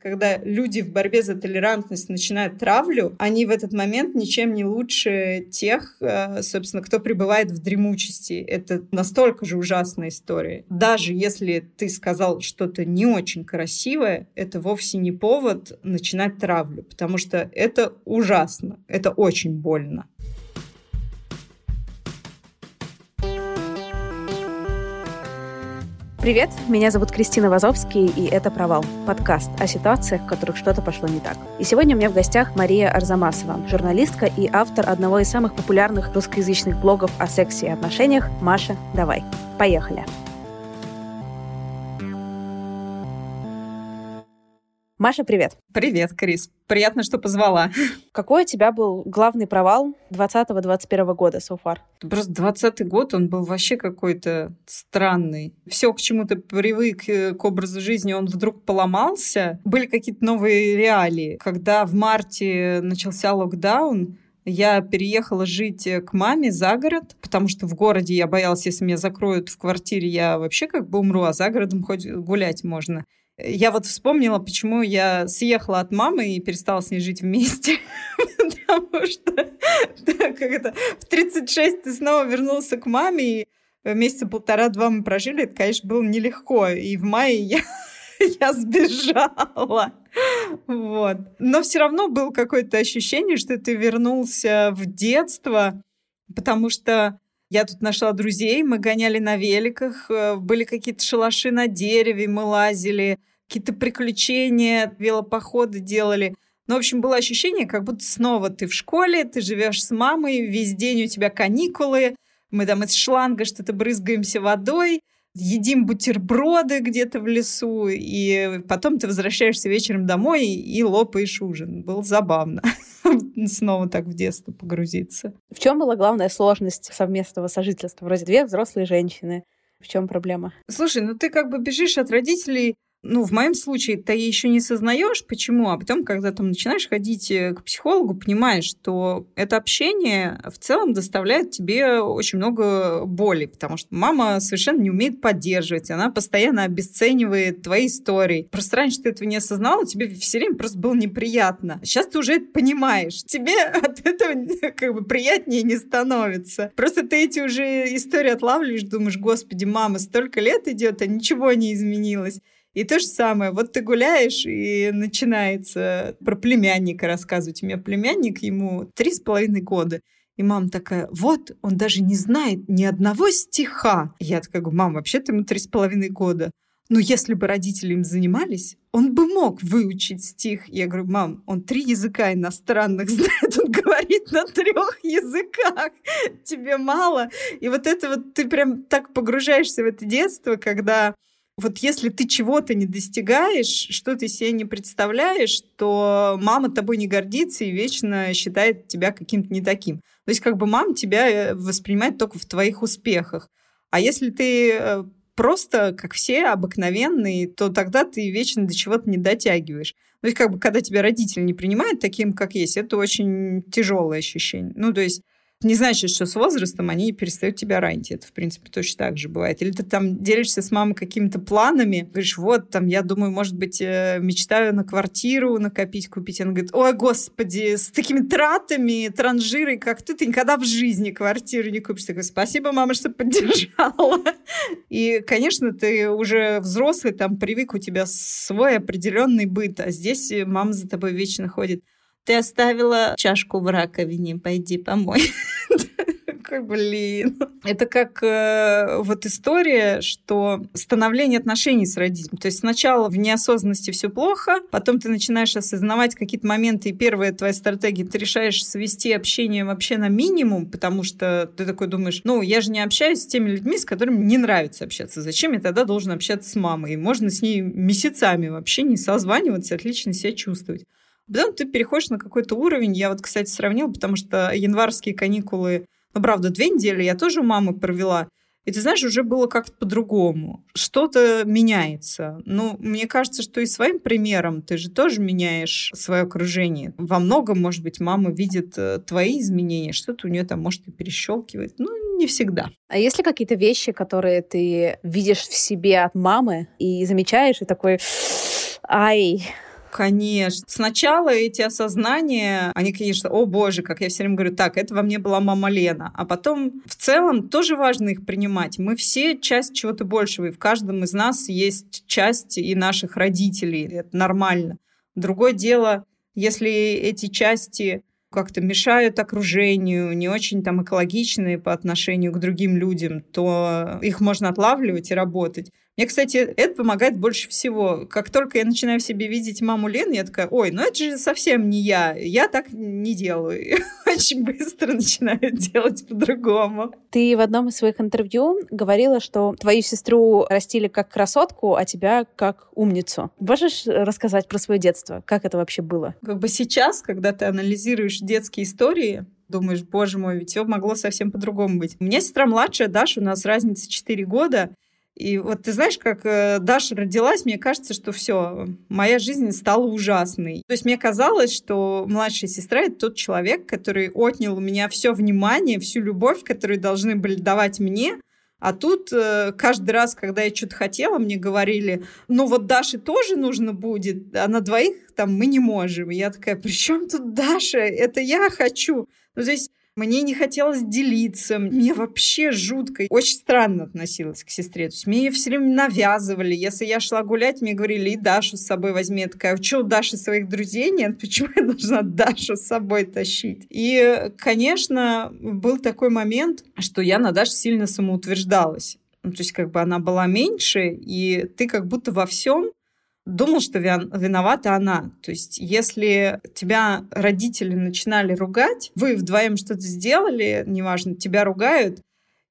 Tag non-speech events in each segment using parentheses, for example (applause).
Когда люди в борьбе за толерантность начинают травлю, они в этот момент ничем не лучше тех, э, собственно, кто пребывает в дремучести. Это настолько же ужасная история. Даже если ты сказал что-то не очень красивое, это вовсе не повод начинать травлю, потому что это ужасно, это очень больно. Привет, меня зовут Кристина Вазовский, и это «Провал» — подкаст о ситуациях, в которых что-то пошло не так. И сегодня у меня в гостях Мария Арзамасова, журналистка и автор одного из самых популярных русскоязычных блогов о сексе и отношениях «Маша, давай». Поехали! Маша, привет. Привет, Крис. Приятно, что позвала. Какой у тебя был главный провал 20-21 года so far? Просто 20 год, он был вообще какой-то странный. Все к чему-то привык, э, к образу жизни, он вдруг поломался. Были какие-то новые реалии. Когда в марте начался локдаун, я переехала жить э, к маме за город, потому что в городе я боялась, если меня закроют в квартире, я вообще как бы умру, а за городом хоть гулять можно. Я вот вспомнила, почему я съехала от мамы и перестала с ней жить вместе. (laughs) Потому что как это, в 36 ты снова вернулся к маме, и месяца полтора-два мы прожили. Это, конечно, было нелегко. И в мае я, (laughs) я сбежала. Вот. Но все равно было какое-то ощущение, что ты вернулся в детство, потому что я тут нашла друзей, мы гоняли на великах, э, были какие-то шалаши на дереве, мы лазили, какие-то приключения, велопоходы делали. Ну, в общем, было ощущение, как будто снова ты в школе, ты живешь с мамой, весь день у тебя каникулы, мы там из шланга что-то брызгаемся водой, едим бутерброды где-то в лесу, и потом ты возвращаешься вечером домой и лопаешь ужин. Было забавно (laughs) снова так в детство погрузиться. В чем была главная сложность совместного сожительства? Вроде две взрослые женщины. В чем проблема? Слушай, ну ты как бы бежишь от родителей ну, в моем случае ты еще не сознаешь, почему, а потом, когда там начинаешь ходить э, к психологу, понимаешь, что это общение в целом доставляет тебе очень много боли, потому что мама совершенно не умеет поддерживать, она постоянно обесценивает твои истории. Просто раньше ты этого не осознала, тебе все время просто было неприятно. Сейчас ты уже это понимаешь. Тебе (laughs) от этого (laughs) как бы приятнее не становится. Просто ты эти уже истории отлавливаешь, думаешь, господи, мама, столько лет идет, а ничего не изменилось. И то же самое, вот ты гуляешь, и начинается про племянника рассказывать. У меня племянник, ему три с половиной года. И мама такая, вот, он даже не знает ни одного стиха. Я такая говорю, мам, вообще-то ему три с половиной года. Ну, если бы родители им занимались, он бы мог выучить стих. Я говорю, мам, он три языка иностранных (laughs) знает, он говорит на трех языках. Тебе мало? И вот это вот ты прям так погружаешься в это детство, когда вот если ты чего-то не достигаешь, что ты себе не представляешь, то мама тобой не гордится и вечно считает тебя каким-то не таким. То есть как бы мама тебя э, воспринимает только в твоих успехах. А если ты э, просто, как все, обыкновенный, то тогда ты вечно до чего-то не дотягиваешь. То есть, как бы, когда тебя родители не принимают таким, как есть, это очень тяжелое ощущение. Ну, то есть, не значит, что с возрастом они перестают тебя ранить. Это, в принципе, точно так же бывает. Или ты там делишься с мамой какими-то планами, говоришь, вот, там, я думаю, может быть, э, мечтаю на квартиру накопить, купить. Она говорит, ой, господи, с такими тратами, транжирой, как ты, ты никогда в жизни квартиру не купишь. Такой, спасибо, мама, что поддержала. (laughs) И, конечно, ты уже взрослый, там, привык, у тебя свой определенный быт, а здесь мама за тобой вечно ходит. Ты оставила чашку в раковине, пойди помой. (laughs) Такой, блин. Это как э, вот история, что становление отношений с родителями. То есть сначала в неосознанности все плохо, потом ты начинаешь осознавать какие-то моменты, и первая твоя стратегия, ты решаешь свести общение вообще на минимум, потому что ты такой думаешь, ну, я же не общаюсь с теми людьми, с которыми не нравится общаться. Зачем я тогда должен общаться с мамой? И можно с ней месяцами вообще не созваниваться, отлично себя чувствовать. Потом ты переходишь на какой-то уровень. Я вот, кстати, сравнила, потому что январские каникулы, ну, правда, две недели я тоже у мамы провела. И ты знаешь, уже было как-то по-другому. Что-то меняется. Ну, мне кажется, что и своим примером ты же тоже меняешь свое окружение. Во многом, может быть, мама видит э, твои изменения, что-то у нее там, может, и перещелкивает. Ну, не всегда. А есть ли какие-то вещи, которые ты видишь в себе от мамы и замечаешь, и такой, ай, Конечно. Сначала эти осознания, они, конечно, о боже, как я все время говорю, так, это во мне была мама Лена. А потом в целом тоже важно их принимать. Мы все часть чего-то большего, и в каждом из нас есть часть и наших родителей. Это нормально. Другое дело, если эти части как-то мешают окружению, не очень там экологичные по отношению к другим людям, то их можно отлавливать и работать. Мне, кстати, это помогает больше всего. Как только я начинаю в себе видеть маму Лены, я такая, ой, ну это же совсем не я. Я так не делаю. (laughs) Очень быстро начинаю делать по-другому. Ты в одном из своих интервью говорила, что твою сестру растили как красотку, а тебя как умницу. Можешь рассказать про свое детство? Как это вообще было? Как бы сейчас, когда ты анализируешь детские истории, думаешь, боже мой, ведь все могло совсем по-другому быть. У меня сестра младшая, Даша, у нас разница 4 года, и вот ты знаешь, как э, Даша родилась, мне кажется, что все, моя жизнь стала ужасной. То есть мне казалось, что младшая сестра это тот человек, который отнял у меня все внимание, всю любовь, которую должны были давать мне. А тут э, каждый раз, когда я что-то хотела, мне говорили, ну вот Даше тоже нужно будет, а на двоих там мы не можем. И я такая, при чем тут Даша? Это я хочу. Ну, то есть мне не хотелось делиться. Мне вообще жутко. Очень странно относилась к сестре. То есть мне ее все время навязывали. Если я шла гулять, мне говорили, и Дашу с собой возьми. Я такая, «А что, у Даши своих друзей нет? Почему я должна (laughs) Дашу с собой тащить? И, конечно, был такой момент, что я на Даше сильно самоутверждалась. Ну, то есть как бы она была меньше, и ты как будто во всем думал, что виновата она. То есть, если тебя родители начинали ругать, вы вдвоем что-то сделали, неважно, тебя ругают,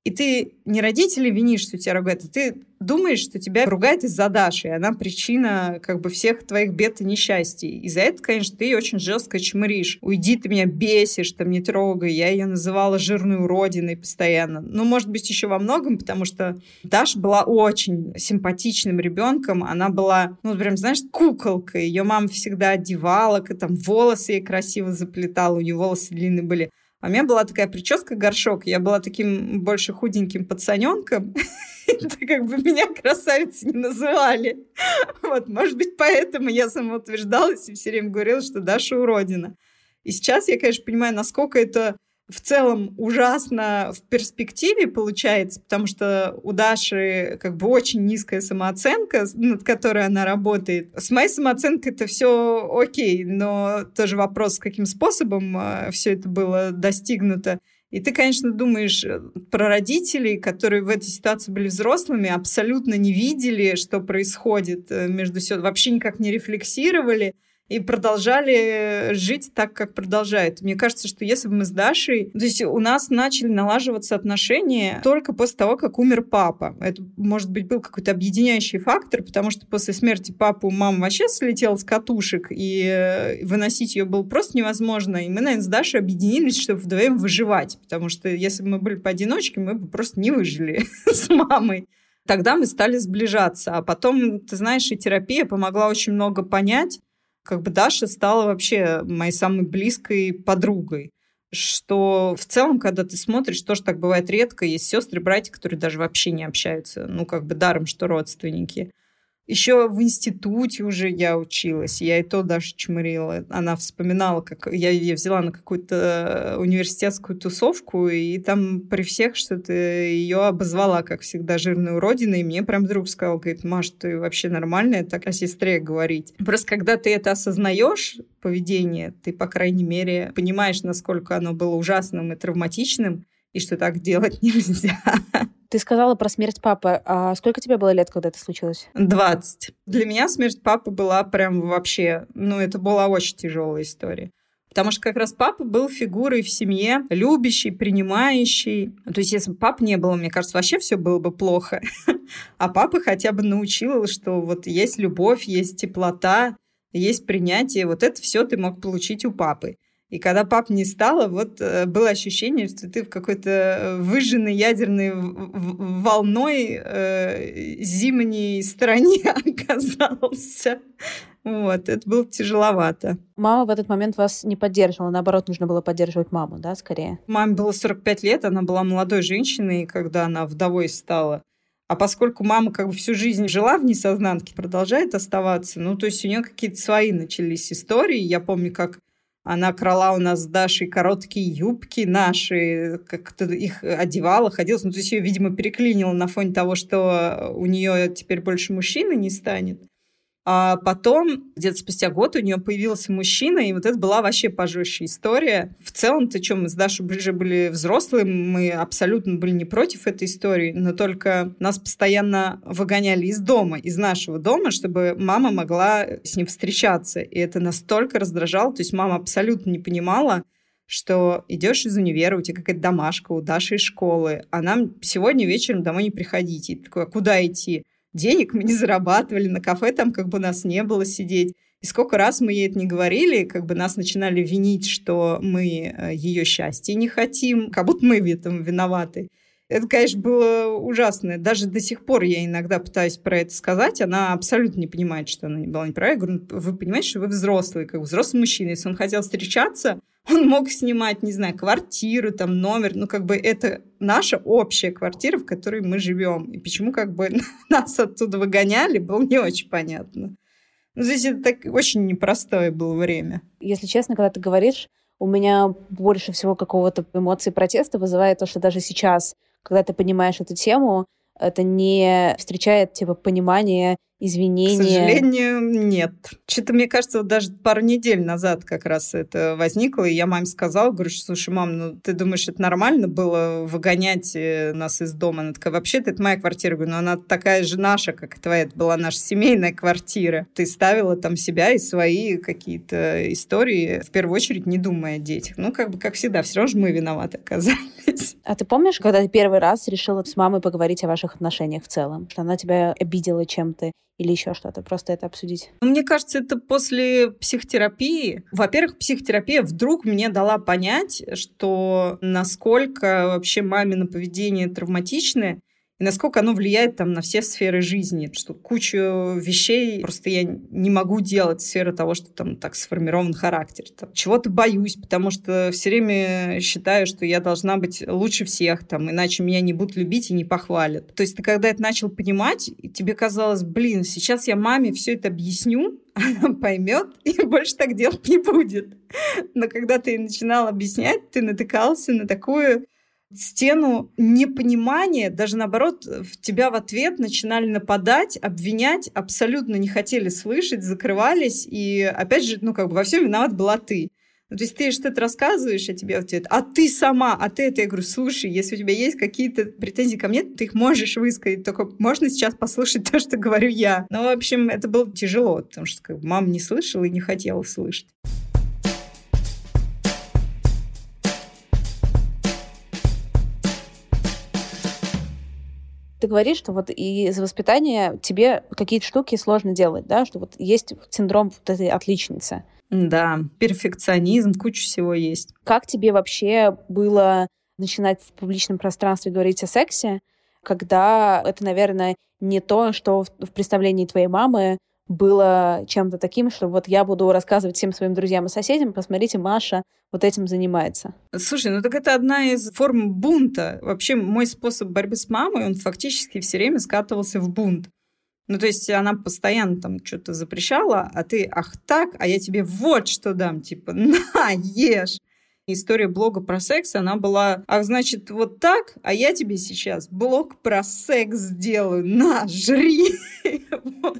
и ты не родители винишь, что тебя ругают, а ты думаешь, что тебя ругает из-за Даши, и она причина как бы всех твоих бед и несчастий. И за это, конечно, ты очень жестко чмыришь. Уйди, ты меня бесишь, там не трогай. Я ее называла жирной уродиной постоянно. Ну, может быть, еще во многом, потому что Даша была очень симпатичным ребенком. Она была, ну, прям, знаешь, куколкой. Ее мама всегда одевала, там волосы ей красиво заплетала, у нее волосы длинные были. А у меня была такая прическа горшок. Я была таким больше худеньким пацаненком. (laughs) Это как бы меня красавицей не называли. Вот, может быть, поэтому я самоутверждалась и все время говорила, что Даша уродина. И сейчас я, конечно, понимаю, насколько это в целом ужасно в перспективе получается, потому что у Даши как бы очень низкая самооценка, над которой она работает. С моей самооценкой это все окей, но тоже вопрос, каким способом э, все это было достигнуто. И ты, конечно, думаешь э, про родителей, которые в этой ситуации были взрослыми, абсолютно не видели, что происходит э, между все, вообще никак не рефлексировали и продолжали жить так, как продолжают. Мне кажется, что если бы мы с Дашей... То есть у нас начали налаживаться отношения только после того, как умер папа. Это, может быть, был какой-то объединяющий фактор, потому что после смерти папы у мамы вообще слетела с катушек, и э, выносить ее было просто невозможно. И мы, наверное, с Дашей объединились, чтобы вдвоем выживать, потому что если бы мы были поодиночке, мы бы просто не выжили (laughs) с мамой. Тогда мы стали сближаться. А потом, ты знаешь, и терапия помогла очень много понять. Как бы Даша стала вообще моей самой близкой подругой. Что в целом, когда ты смотришь, тоже так бывает редко, есть сестры, братья, которые даже вообще не общаются, ну, как бы даром, что родственники. Еще в институте уже я училась, я и то даже чмырила. Она вспоминала, как я ее взяла на какую-то университетскую тусовку, и там при всех что-то ее обозвала, как всегда, жирной уродиной, и мне прям друг сказал, говорит, Маш, ты вообще нормальная так о сестре говорить. Просто когда ты это осознаешь, поведение, ты, по крайней мере, понимаешь, насколько оно было ужасным и травматичным, и что так делать (laughs) нельзя. Ты сказала про смерть папы. А сколько тебе было лет, когда это случилось? 20. Для меня смерть папы была прям вообще... Ну, это была очень тяжелая история. Потому что как раз папа был фигурой в семье, любящий, принимающий. То есть если бы папы не было, мне кажется, вообще все было бы плохо. А папа хотя бы научил, что вот есть любовь, есть теплота, есть принятие. Вот это все ты мог получить у папы. И когда пап не стало, вот э, было ощущение, что ты в какой-то э, выжженной ядерной волной э, зимней стране (laughs) оказался. Вот, это было тяжеловато. Мама в этот момент вас не поддерживала, наоборот, нужно было поддерживать маму, да, скорее? Маме было 45 лет, она была молодой женщиной, когда она вдовой стала. А поскольку мама как бы всю жизнь жила в несознанке, продолжает оставаться, ну, то есть у нее какие-то свои начались истории. Я помню, как она крала у нас с Дашей короткие юбки наши, как-то их одевала, ходила. Ну, то есть ее, видимо, переклинило на фоне того, что у нее теперь больше мужчины не станет. А потом, где-то спустя год, у нее появился мужчина, и вот это была вообще пожестче история. В целом-то, что мы с Дашей уже были взрослые, мы абсолютно были не против этой истории, но только нас постоянно выгоняли из дома, из нашего дома, чтобы мама могла с ним встречаться. И это настолько раздражало, то есть мама абсолютно не понимала, что идешь из универа, у тебя какая-то домашка, у Даши из школы, а нам сегодня вечером домой не приходите. И такой, а куда идти? Денег мы не зарабатывали, на кафе там как бы нас не было сидеть. И сколько раз мы ей это не говорили, как бы нас начинали винить, что мы э, ее счастья не хотим, как будто мы в этом виноваты. Это, конечно, было ужасно. Даже до сих пор я иногда пытаюсь про это сказать. Она абсолютно не понимает, что она была неправа. Я говорю, «Ну, вы понимаете, что вы взрослый, как взрослый мужчина. Если он хотел встречаться, он мог снимать, не знаю, квартиру, там, номер. Ну, как бы это наша общая квартира, в которой мы живем. И почему как бы (laughs) нас оттуда выгоняли, было не очень понятно. Ну, здесь это так очень непростое было время. Если честно, когда ты говоришь, у меня больше всего какого-то эмоции протеста вызывает то, что даже сейчас когда ты понимаешь эту тему, это не встречает типа понимание извинения? К сожалению, нет. Что-то, мне кажется, вот даже пару недель назад как раз это возникло, и я маме сказала, говорю, что, слушай, мам, ну ты думаешь, это нормально было выгонять э, нас из дома? Она такая, вообще-то это моя квартира. говорю, но она такая же наша, как и твоя. Это была наша семейная квартира. Ты ставила там себя и свои какие-то истории, в первую очередь не думая о детях. Ну, как бы, как всегда, все равно же мы виноваты оказались. (laughs) А ты помнишь, когда ты первый раз решила с мамой поговорить о ваших отношениях в целом? Что она тебя обидела чем-то? Или еще что-то, просто это обсудить? Мне кажется, это после психотерапии. Во-первых, психотерапия вдруг мне дала понять, что насколько вообще мамино поведение травматичное, и насколько оно влияет там на все сферы жизни, что кучу вещей просто я не могу делать в сфере того, что там так сформирован характер. Там, чего-то боюсь, потому что все время считаю, что я должна быть лучше всех, там, иначе меня не будут любить и не похвалят. То есть ты когда это начал понимать, тебе казалось, блин, сейчас я маме все это объясню, (laughs) она поймет и (laughs) больше так делать не будет. Но когда ты начинал объяснять, ты натыкался на такую стену непонимания, даже наоборот, в тебя в ответ начинали нападать, обвинять, абсолютно не хотели слышать, закрывались, и опять же, ну, как бы во всем виноват была ты. Ну, то есть ты что-то рассказываешь, а тебе ответ, а ты сама, а ты это, я говорю, слушай, если у тебя есть какие-то претензии ко мне, ты их можешь высказать, только можно сейчас послушать то, что говорю я. Ну, в общем, это было тяжело, потому что как бы, мама не слышала и не хотела слышать. Ты говоришь, что вот из воспитания тебе какие-то штуки сложно делать, да, что вот есть синдром вот этой отличницы. Да, перфекционизм, куча всего есть. Как тебе вообще было начинать в публичном пространстве говорить о сексе? когда это, наверное, не то, что в представлении твоей мамы было чем-то таким, что вот я буду рассказывать всем своим друзьям и соседям, посмотрите, Маша вот этим занимается. Слушай, ну так это одна из форм бунта. Вообще мой способ борьбы с мамой, он фактически все время скатывался в бунт. Ну, то есть она постоянно там что-то запрещала, а ты, ах так, а я тебе вот что дам, типа, (laughs) на, ешь. История блога про секс, она была, ах, значит, вот так, а я тебе сейчас блог про секс сделаю, на, жри. (laughs) вот.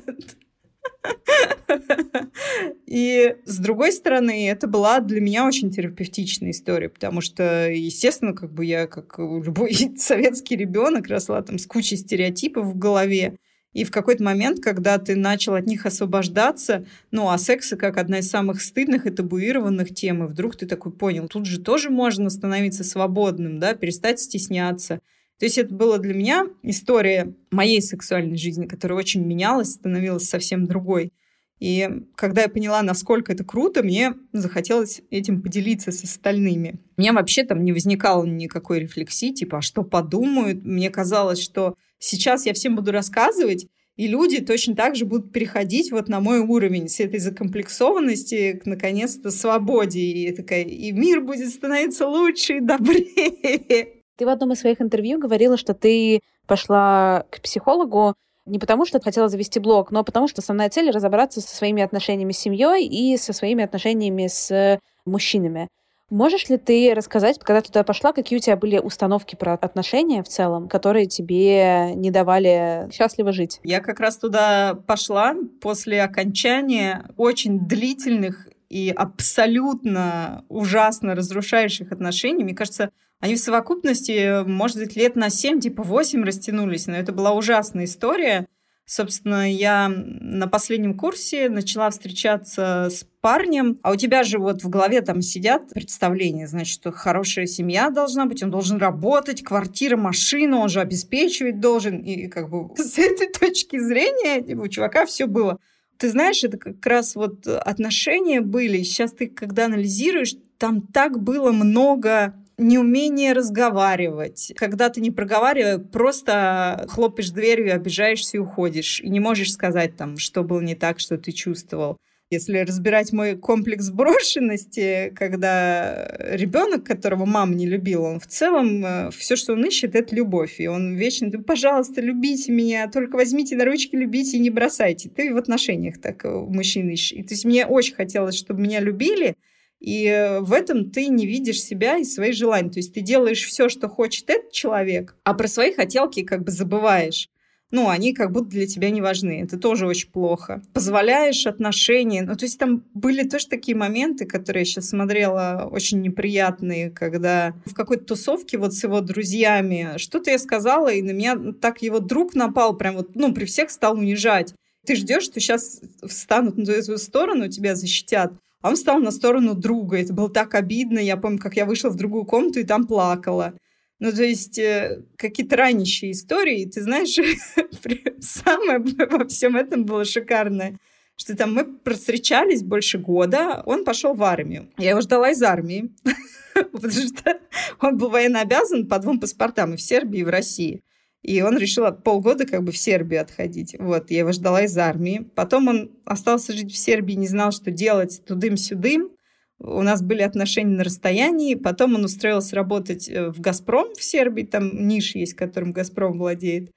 (laughs) И с другой стороны, это была для меня очень терапевтичная история, потому что, естественно, как бы я, как любой (laughs) советский ребенок, росла там с кучей стереотипов в голове. И в какой-то момент, когда ты начал от них освобождаться, ну, а секс как одна из самых стыдных и табуированных тем, и вдруг ты такой понял, тут же тоже можно становиться свободным, да, перестать стесняться. То есть это была для меня история моей сексуальной жизни, которая очень менялась, становилась совсем другой. И когда я поняла, насколько это круто, мне захотелось этим поделиться с остальными. У меня вообще там не возникало никакой рефлексии, типа, а что подумают? Мне казалось, что сейчас я всем буду рассказывать, и люди точно так же будут переходить вот на мой уровень с этой закомплексованности к, наконец-то, свободе. И, такая, и мир будет становиться лучше и добрее. Ты в одном из своих интервью говорила, что ты пошла к психологу не потому, что хотела завести блог, но потому, что основная цель — разобраться со своими отношениями с семьей и со своими отношениями с мужчинами. Можешь ли ты рассказать, когда туда пошла, какие у тебя были установки про отношения в целом, которые тебе не давали счастливо жить? Я как раз туда пошла после окончания очень длительных и абсолютно ужасно разрушающих отношений. Мне кажется, они в совокупности, может быть, лет на 7, типа 8 растянулись, но это была ужасная история. Собственно, я на последнем курсе начала встречаться с парнем, а у тебя же вот в голове там сидят представления, значит, что хорошая семья должна быть, он должен работать, квартира, машина, он же обеспечивать должен. И как бы (laughs) с этой точки зрения типа, у чувака все было. Ты знаешь, это как раз вот отношения были. Сейчас ты, когда анализируешь, там так было много неумение разговаривать. Когда ты не проговариваешь, просто хлопаешь дверью, обижаешься и уходишь. И не можешь сказать там, что было не так, что ты чувствовал. Если разбирать мой комплекс брошенности, когда ребенок, которого мама не любила, он в целом э, все, что он ищет, это любовь. И он вечно, пожалуйста, любите меня, только возьмите на ручки, любите и не бросайте. Ты в отношениях так э, мужчин ищешь. И, то есть мне очень хотелось, чтобы меня любили, и э, в этом ты не видишь себя и свои желания. То есть ты делаешь все, что хочет этот человек, а про свои хотелки как бы забываешь. Ну, они как будто для тебя не важны. Это тоже очень плохо. Позволяешь отношения. Ну, то есть там были тоже такие моменты, которые я сейчас смотрела, очень неприятные, когда в какой-то тусовке вот с его друзьями что-то я сказала, и на меня так его друг напал, прям вот, ну, при всех стал унижать. Ты ждешь, что сейчас встанут на твою сторону, тебя защитят. А он стал на сторону друга. Это было так обидно. Я помню, как я вышла в другую комнату и там плакала. Ну, то есть э, какие-то ранящие истории. Ты знаешь, (laughs) самое (laughs) во всем этом было шикарное, что там мы встречались больше года, он пошел в армию. Я его ждала из армии, (laughs) потому что он был военно обязан по двум паспортам и в Сербии, и в России. И он решил полгода как бы в Сербию отходить. Вот, я его ждала из армии. Потом он остался жить в Сербии, не знал, что делать тудым-сюдым. У нас были отношения на расстоянии. Потом он устроился работать э, в «Газпром» в Сербии. Там ниш есть, которым «Газпром» владеет.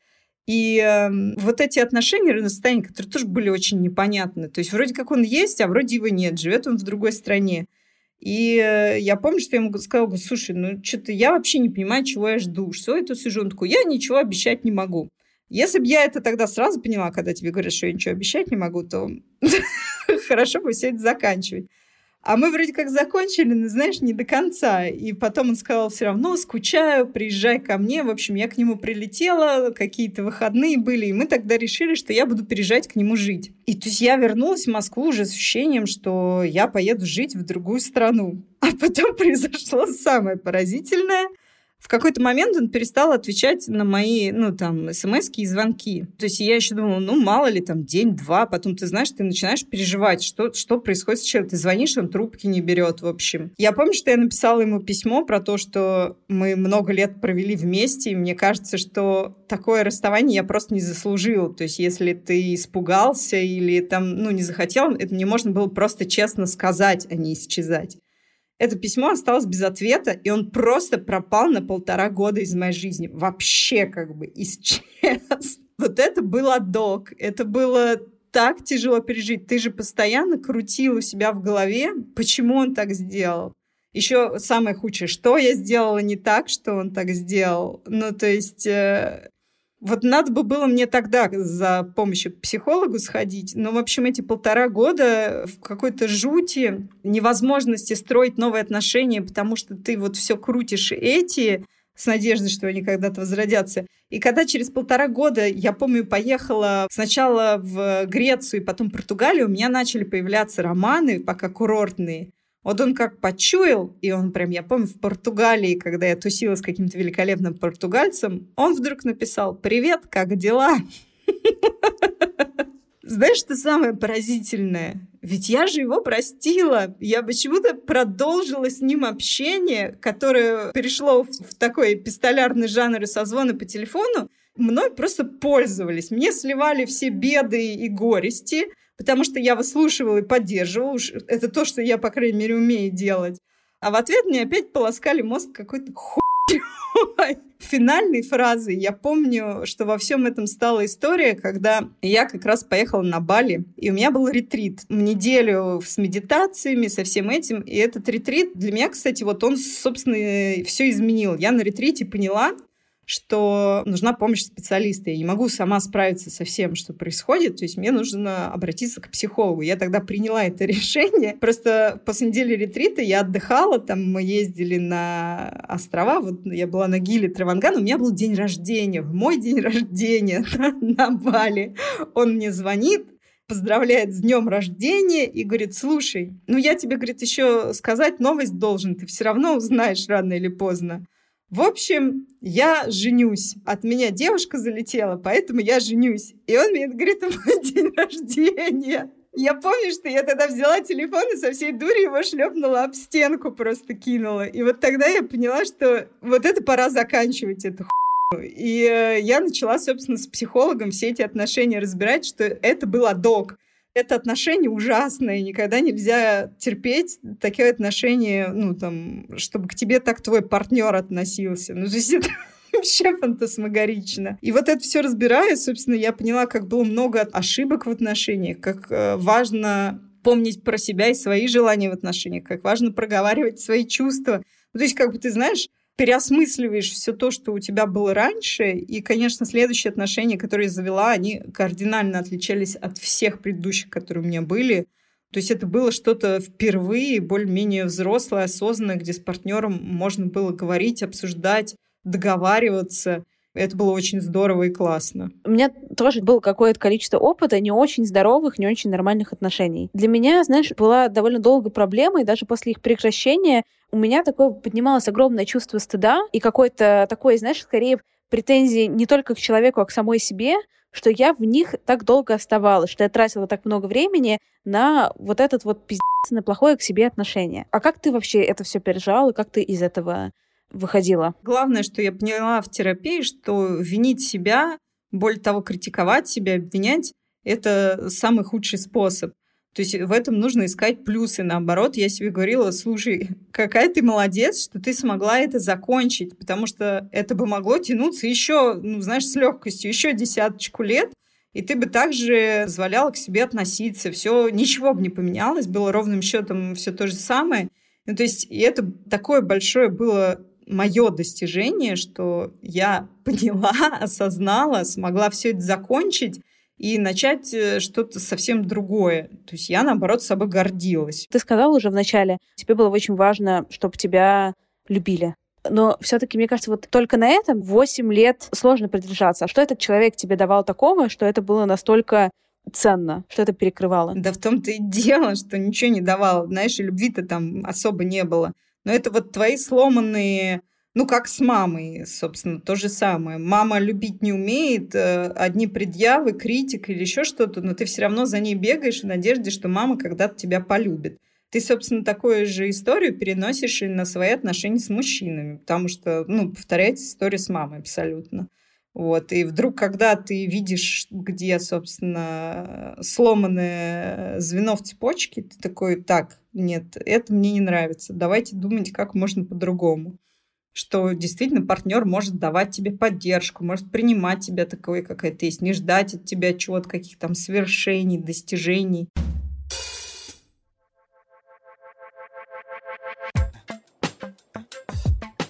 И э, вот эти отношения на расстоянии, которые тоже были очень непонятны. То есть вроде как он есть, а вроде его нет. Живет он в другой стране. И э, я помню, что я ему сказала, слушай, ну что-то я вообще не понимаю, чего я жду. Что тут сижу? Он такой, я ничего обещать не могу. Если бы я это тогда сразу поняла, когда тебе говорят, что я ничего обещать не могу, то (laughs) хорошо бы все это заканчивать. А мы вроде как закончили, но, знаешь, не до конца. И потом он сказал все равно, скучаю, приезжай ко мне. В общем, я к нему прилетела, какие-то выходные были, и мы тогда решили, что я буду переезжать к нему жить. И то есть я вернулась в Москву уже с ощущением, что я поеду жить в другую страну. А потом (laughs) произошло самое поразительное. В какой-то момент он перестал отвечать на мои, ну, там, смс и звонки. То есть я еще думала, ну, мало ли, там, день-два, потом ты знаешь, ты начинаешь переживать, что, что происходит с человеком. Ты звонишь, он трубки не берет, в общем. Я помню, что я написала ему письмо про то, что мы много лет провели вместе, и мне кажется, что такое расставание я просто не заслужила. То есть если ты испугался или там, ну, не захотел, это мне можно было просто честно сказать, а не исчезать. Это письмо осталось без ответа, и он просто пропал на полтора года из моей жизни. Вообще как бы исчез. (laughs) Вот это был адок. Это было так тяжело пережить. Ты же постоянно крутил у себя в голове, почему он так сделал. Еще самое худшее, что я сделала не так, что он так сделал. Ну, то есть э, вот надо бы было мне тогда за помощью к психологу сходить, но, в общем, эти полтора года в какой-то жути, невозможности строить новые отношения, потому что ты вот все крутишь эти с надеждой, что они когда-то возродятся. И когда через полтора года, я помню, поехала сначала в Грецию, потом в Португалию, у меня начали появляться романы, пока курортные. Вот он как почуял, и он прям, я помню, в Португалии, когда я тусила с каким-то великолепным португальцем, он вдруг написал «Привет, как дела?» Знаешь, что самое поразительное? Ведь я же его простила. Я почему-то продолжила с ним общение, которое перешло в такой пистолярный жанр и созвоны по телефону. Мной просто пользовались. Мне сливали все беды и горести – потому что я выслушивала и поддерживала. Уж это то, что я, по крайней мере, умею делать. А в ответ мне опять полоскали мозг какой-то хуй (laughs) финальной фразы я помню, что во всем этом стала история, когда я как раз поехала на Бали, и у меня был ретрит. Неделю с медитациями, со всем этим. И этот ретрит для меня, кстати, вот он, собственно, все изменил. Я на ретрите поняла, что нужна помощь специалиста. Я не могу сама справиться со всем, что происходит. То есть мне нужно обратиться к психологу. Я тогда приняла это (laughs) решение. Просто после недели ретрита я отдыхала, там мы ездили на острова. Вот я была на Гиле Траванган. У меня был день рождения. Мой день рождения (laughs) на Бали. Он мне звонит, поздравляет с днем рождения и говорит, слушай, ну я тебе, говорит, еще сказать новость должен, ты все равно узнаешь рано или поздно. В общем, я женюсь. От меня девушка залетела, поэтому я женюсь. И он мне говорит, мой день рождения. Я помню, что я тогда взяла телефон и со всей дури его шлепнула об стенку, просто кинула. И вот тогда я поняла, что вот это пора заканчивать эту хуйню. И э, я начала, собственно, с психологом все эти отношения разбирать, что это был адок это отношение ужасное, никогда нельзя терпеть такие отношения, ну, там, чтобы к тебе так твой партнер относился. Ну, то есть это (laughs) вообще фантасмагорично. И вот это все разбирая, собственно, я поняла, как было много ошибок в отношениях, как э, важно помнить про себя и свои желания в отношениях, как важно проговаривать свои чувства. Ну, то есть, как бы ты знаешь, переосмысливаешь все то, что у тебя было раньше, и, конечно, следующие отношения, которые я завела, они кардинально отличались от всех предыдущих, которые у меня были. То есть это было что-то впервые, более-менее взрослое, осознанное, где с партнером можно было говорить, обсуждать, договариваться. Это было очень здорово и классно. У меня тоже было какое-то количество опыта не очень здоровых, не очень нормальных отношений. Для меня, знаешь, была довольно долго проблема, и даже после их прекращения у меня такое поднималось огромное чувство стыда и какое-то такое, знаешь, скорее претензии не только к человеку, а к самой себе, что я в них так долго оставалась, что я тратила так много времени на вот этот вот пиздец, на плохое к себе отношение. А как ты вообще это все переживала, как ты из этого выходила? Главное, что я поняла в терапии, что винить себя, более того, критиковать себя, обвинять, это самый худший способ. То есть в этом нужно искать плюсы. Наоборот, я себе говорила, слушай, (laughs) какая ты молодец, что ты смогла это закончить, потому что это бы могло тянуться еще, ну, знаешь, с легкостью, еще десяточку лет, и ты бы также позволяла к себе относиться. Все, ничего бы не поменялось, было ровным счетом все то же самое. Ну, то есть и это такое большое было мое достижение, что я (laughs) поняла, осознала, смогла все это закончить и начать э, что-то совсем другое. То есть я, наоборот, собой гордилась. Ты сказала уже вначале, тебе было очень важно, чтобы тебя любили. Но все-таки, мне кажется, вот только на этом 8 лет сложно придержаться. А что этот человек тебе давал такого, что это было настолько ценно, что это перекрывало? Да в том-то и дело, что ничего не давало. Знаешь, и любви-то там особо не было. Но это вот твои сломанные Ну, как с мамой, собственно, то же самое. Мама любить не умеет, э, одни предъявы, критик или еще что-то, но ты все равно за ней бегаешь в надежде, что мама когда-то тебя полюбит. Ты, собственно, такую же историю переносишь и на свои отношения с мужчинами, потому что, ну, повторяется история с мамой абсолютно. Вот, и вдруг, когда ты видишь, где, собственно, сломанное звено в цепочке, ты такой, так, нет, это мне не нравится, давайте думать, как можно по-другому что действительно партнер может давать тебе поддержку, может принимать тебя такой, какая ты есть, не ждать от тебя чего-то, каких там свершений, достижений.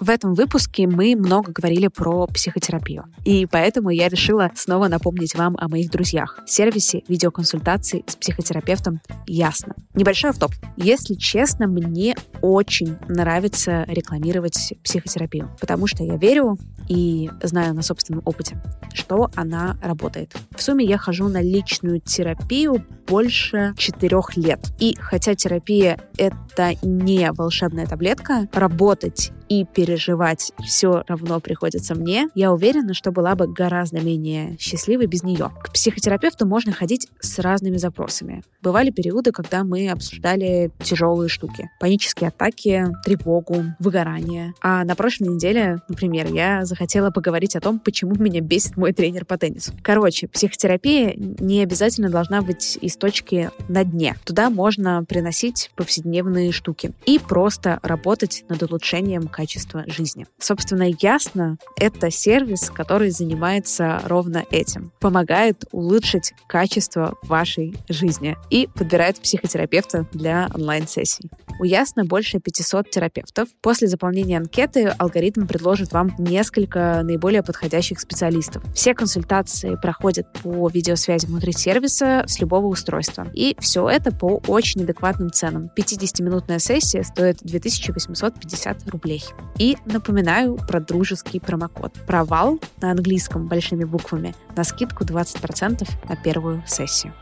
В этом выпуске мы много говорили про психотерапию. И поэтому я решила снова напомнить вам о моих друзьях. Сервисе видеоконсультаций с психотерапевтом «Ясно». Небольшой автоп. Если честно, мне очень нравится рекламировать психотерапию, потому что я верю и знаю на собственном опыте, что она работает. В сумме я хожу на личную терапию больше четырех лет. И хотя терапия — это не волшебная таблетка, работать и переживать все равно приходится мне, я уверена, что была бы гораздо менее счастливой без нее. К психотерапевту можно ходить с разными запросами. Бывали периоды, когда мы обсуждали тяжелые штуки. Панические атаки, тревогу, выгорание. А на прошлой неделе, например, я захотела поговорить о том, почему меня бесит мой тренер по теннису. Короче, психотерапия не обязательно должна быть из точки на дне. Туда можно приносить повседневные штуки и просто работать над улучшением качества качества жизни. Собственно, ясно, это сервис, который занимается ровно этим. Помогает улучшить качество вашей жизни и подбирает психотерапевта для онлайн-сессий. У Ясно больше 500 терапевтов. После заполнения анкеты алгоритм предложит вам несколько наиболее подходящих специалистов. Все консультации проходят по видеосвязи внутри сервиса с любого устройства. И все это по очень адекватным ценам. 50-минутная сессия стоит 2850 рублей. И напоминаю про дружеский промокод. Провал на английском большими буквами на скидку 20% на первую сессию.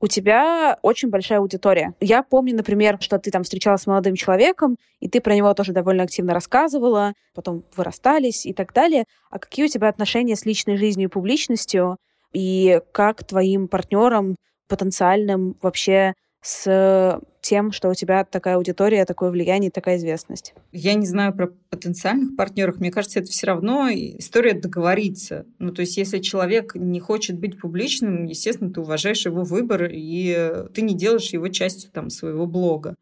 У тебя очень большая аудитория. Я помню, например, что ты там встречалась с молодым человеком, и ты про него тоже довольно активно рассказывала, потом вы расстались и так далее. А какие у тебя отношения с личной жизнью и публичностью, и как твоим партнерам потенциальным вообще с тем, что у тебя такая аудитория, такое влияние, такая известность? Я не знаю про потенциальных партнеров. Мне кажется, это все равно история договориться. Ну, то есть, если человек не хочет быть публичным, естественно, ты уважаешь его выбор, и ты не делаешь его частью там, своего блога.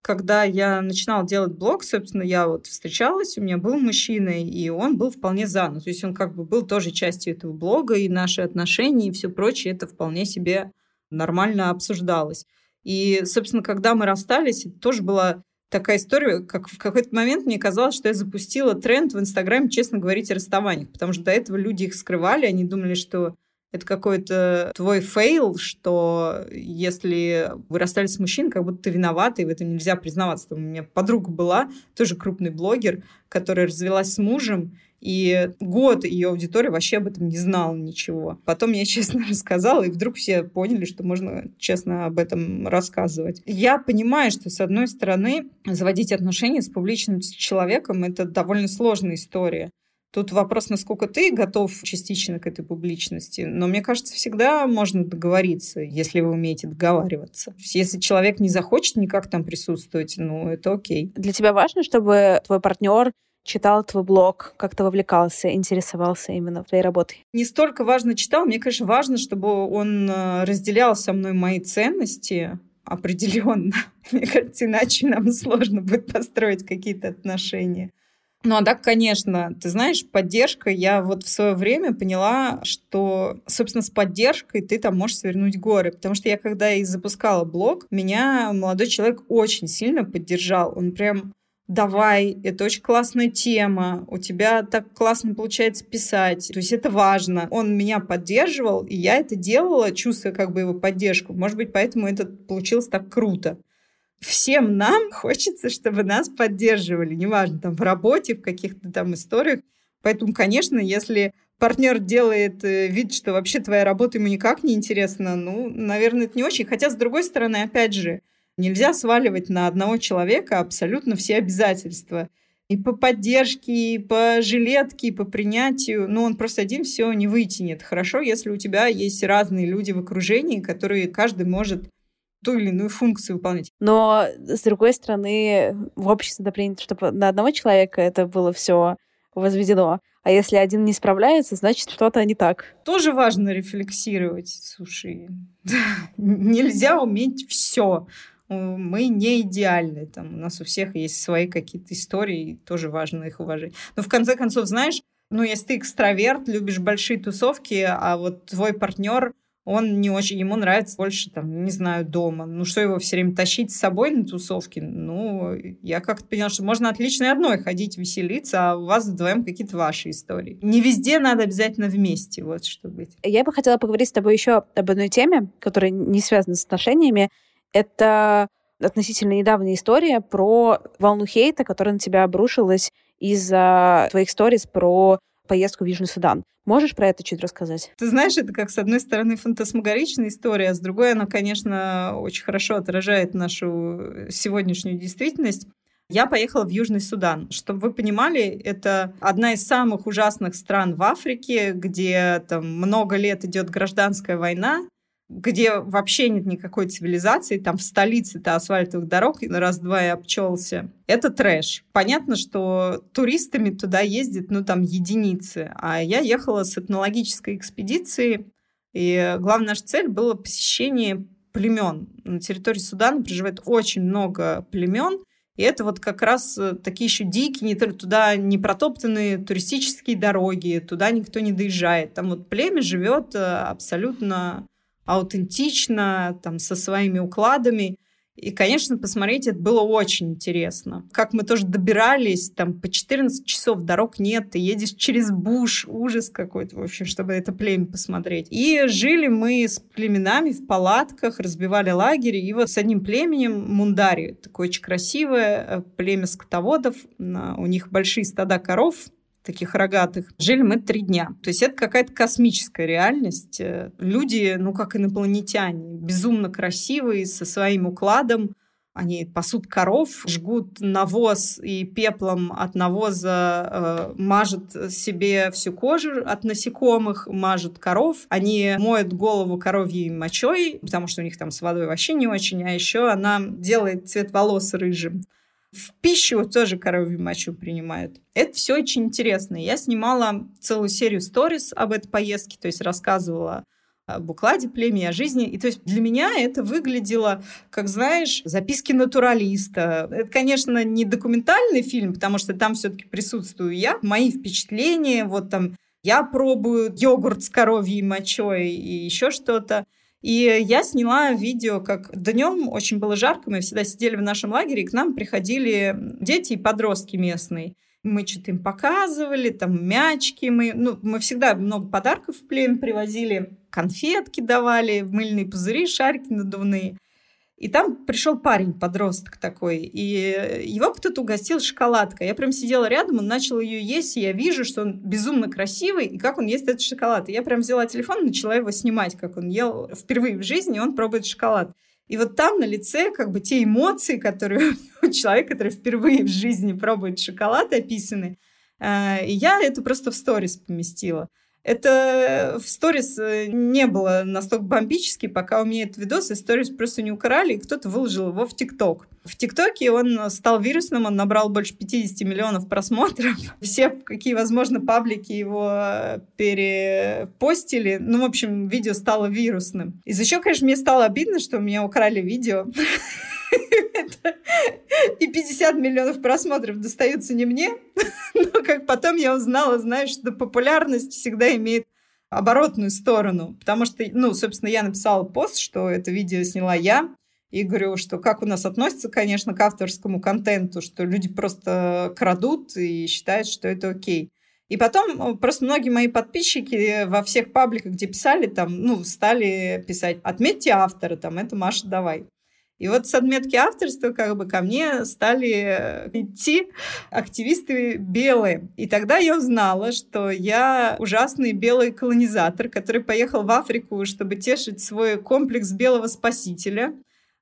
Когда я начинала делать блог, собственно, я вот встречалась, у меня был мужчина, и он был вполне за. Ну, то есть он как бы был тоже частью этого блога, и наши отношения, и все прочее, это вполне себе нормально обсуждалось. И, собственно, когда мы расстались, это тоже была такая история, как в какой-то момент мне казалось, что я запустила тренд в Инстаграме, честно говорить, о расставаниях, потому что до этого люди их скрывали, они думали, что это какой-то твой фейл, что если вы расстались с мужчиной, как будто ты виновата, и в этом нельзя признаваться. Там у меня подруга была, тоже крупный блогер, которая развелась с мужем, и год ее аудитория вообще об этом не знала ничего. Потом я (laughs) честно рассказала, и вдруг все поняли, что можно честно об этом рассказывать. Я понимаю, что, с одной стороны, заводить отношения с публичным человеком — это довольно сложная история. Тут вопрос, насколько ты готов частично к этой публичности. Но мне кажется, всегда можно договориться, если вы умеете договариваться. Если человек не захочет никак там присутствовать, ну, это окей. Для тебя важно, чтобы твой партнер читал твой блог, как-то вовлекался, интересовался именно твоей работой? Не столько важно читал, мне, конечно, важно, чтобы он э, разделял со мной мои ценности определенно. (laughs) Мне кажется, иначе нам сложно будет построить какие-то отношения. Ну а так, конечно, ты знаешь, поддержка, я вот в свое время поняла, что, собственно, с поддержкой ты там можешь свернуть горы. Потому что я, когда и запускала блог, меня молодой человек очень сильно поддержал. Он прям давай, это очень классная тема, у тебя так классно получается писать, то есть это важно. Он меня поддерживал, и я это делала, чувствуя как бы его поддержку. Может быть, поэтому это получилось так круто. Всем нам (laughs) хочется, чтобы нас поддерживали, неважно, там в работе, в каких-то там историях, Поэтому, конечно, если партнер делает э, вид, что вообще твоя работа ему никак не интересна, ну, наверное, это не очень. Хотя, с другой стороны, опять же, нельзя сваливать на одного человека абсолютно все обязательства. И по поддержке, и по жилетке, и по принятию. Ну, он просто один все не вытянет. Хорошо, если у тебя есть разные люди в окружении, которые каждый может ту или иную функцию выполнять. Но, с другой стороны, в обществе принято, чтобы на одного человека это было все возведено. А если один не справляется, значит, что-то не так. Тоже важно рефлексировать. Слушай, (laughs) нельзя уметь все. Мы не идеальны. Там у нас у всех есть свои какие-то истории, и тоже важно их уважать. Но в конце концов, знаешь, ну, если ты экстраверт, любишь большие тусовки, а вот твой партнер он не очень, ему нравится больше, там, не знаю, дома. Ну, что его все время тащить с собой на тусовки? Ну, я как-то поняла, что можно отлично и одной ходить, веселиться, а у вас вдвоем какие-то ваши истории. Не везде надо обязательно вместе, вот что быть. Я бы хотела поговорить с тобой еще об одной теме, которая не связана с отношениями. Это относительно недавняя история про волну хейта, которая на тебя обрушилась из-за твоих сторис про поездку в Южный Судан. Можешь про это чуть рассказать? Ты знаешь, это как, с одной стороны, фантасмагоричная история, а с другой она, конечно, очень хорошо отражает нашу сегодняшнюю действительность. Я поехала в Южный Судан. Чтобы вы понимали, это одна из самых ужасных стран в Африке, где там много лет идет гражданская война, где вообще нет никакой цивилизации, там в столице-то асфальтовых дорог раз-два и обчелся. Это трэш. Понятно, что туристами туда ездят, ну, там, единицы. А я ехала с этнологической экспедицией, и главная наша цель была посещение племен. На территории Судана проживает очень много племен, и это вот как раз э, такие еще дикие, туда не протоптанные туристические дороги, туда никто не доезжает. Там вот племя живет э, абсолютно аутентично, там, со своими укладами. И, конечно, посмотреть это было очень интересно. Как мы тоже добирались, там по 14 часов дорог нет, ты едешь через буш, ужас какой-то, в общем, чтобы это племя посмотреть. И жили мы с племенами в палатках, разбивали лагерь, и вот с одним племенем Мундари, такое очень красивое э, племя скотоводов, у них большие стада коров, таких рогатых. Жили мы три дня. То есть это какая-то космическая реальность. Э, люди, ну, как инопланетяне, безумно красивые, со своим укладом. Они пасут коров, жгут навоз и пеплом от навоза э, мажут себе всю кожу от насекомых, мажут коров. Они моют голову коровьей мочой, потому что у них там с водой вообще не очень, а еще она делает цвет волос рыжим. В пищу тоже коровью мочу принимают. Это все очень интересно. Я снимала целую серию сторис об этой поездке, то есть рассказывала об укладе племени, о жизни. И то есть для меня это выглядело, как знаешь, записки натуралиста. Это, конечно, не документальный фильм, потому что там все-таки присутствую я. Мои впечатления, вот там я пробую йогурт с коровьей мочой и еще что-то. И я сняла видео, как днем очень было жарко, мы всегда сидели в нашем лагере, и к нам приходили дети и подростки местные. Мы что-то им показывали, там мячки, мы, ну, мы всегда много подарков в племя привозили, конфетки давали, мыльные пузыри, шарики надувные. И там пришел парень, подросток такой, и его кто-то угостил шоколадкой. Я прям сидела рядом, он начал ее есть, и я вижу, что он безумно красивый, и как он ест этот шоколад. И я прям взяла телефон и начала его снимать, как он ел впервые в жизни, он пробует шоколад. И вот там на лице как бы те эмоции, которые (laughs) у человека, который впервые в жизни пробует шоколад, описаны. Э, и я это просто в сторис поместила. Это в сторис э, не было настолько бомбически, пока у меня этот видос, и сторис просто не укорали, и кто-то выложил его в ТикТок. В ТикТоке он стал вирусным, он набрал больше 50 миллионов просмотров. (laughs) Все, какие возможно, паблики его перепостили. Ну, в общем, видео стало вирусным. Из еще, конечно, мне стало обидно, что у меня украли видео. (laughs) И 50 миллионов просмотров достаются не мне, (laughs) но как потом я узнала, знаешь, что популярность всегда имеет оборотную сторону. Потому что, ну, собственно, я написала пост, что это видео сняла я, и говорю, что как у нас относится, конечно, к авторскому контенту, что люди просто крадут и считают, что это окей. И потом э, просто многие мои подписчики во всех пабликах, где писали, там, ну, стали писать, отметьте автора, там, это Маша, давай. И вот с отметки авторства как бы ко мне стали э, идти активисты белые. И тогда я узнала, что я ужасный белый колонизатор, который поехал в Африку, чтобы тешить свой комплекс белого спасителя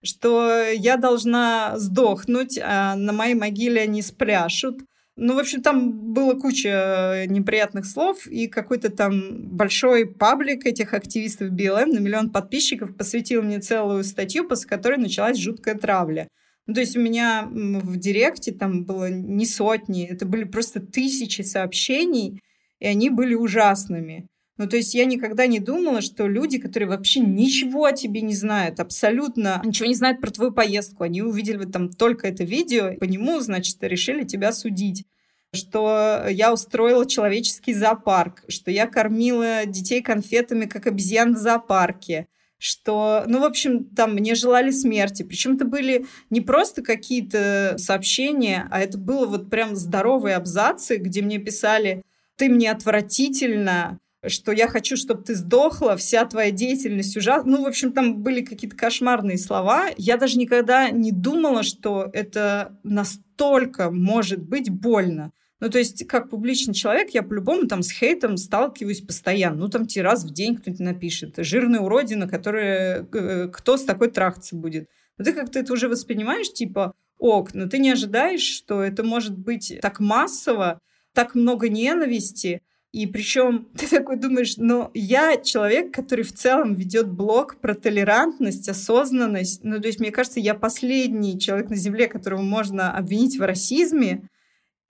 что я должна сдохнуть, а на моей могиле они спляшут. Ну, в общем, там было куча э, неприятных слов, и какой-то там большой паблик этих активистов БЛМ на миллион подписчиков посвятил мне целую статью, после которой началась жуткая травля. Ну, то есть у меня в директе там было не сотни, это были просто тысячи сообщений, и они были ужасными. Ну, то есть я никогда не думала, что люди, которые вообще ничего о тебе не знают, абсолютно ничего не знают про твою поездку, они увидели там только это видео, по нему, значит, решили тебя судить что я устроила человеческий зоопарк, что я кормила детей конфетами, как обезьян в зоопарке, что, ну, в общем, там мне желали смерти. Причем это были не просто какие-то сообщения, а это было вот прям здоровые абзацы, где мне писали «ты мне отвратительно», что я хочу, чтобы ты сдохла, вся твоя деятельность ужасна. Ну, в общем, там были какие-то кошмарные слова. Я даже никогда не думала, что это настолько может быть больно. Ну, то есть, как публичный человек, я по-любому там с хейтом сталкиваюсь постоянно. Ну, там тебе раз в день кто-нибудь напишет. Жирная уродина, которая... Э, кто с такой трахаться будет? Но ты как-то это уже воспринимаешь, типа, ок, но ты не ожидаешь, что это может быть так массово, так много ненависти, и причем (laughs) ты такой думаешь, ну, я человек, который в целом ведет блог про толерантность, осознанность. Ну, то есть, мне кажется, я последний человек на Земле, которого можно обвинить в расизме.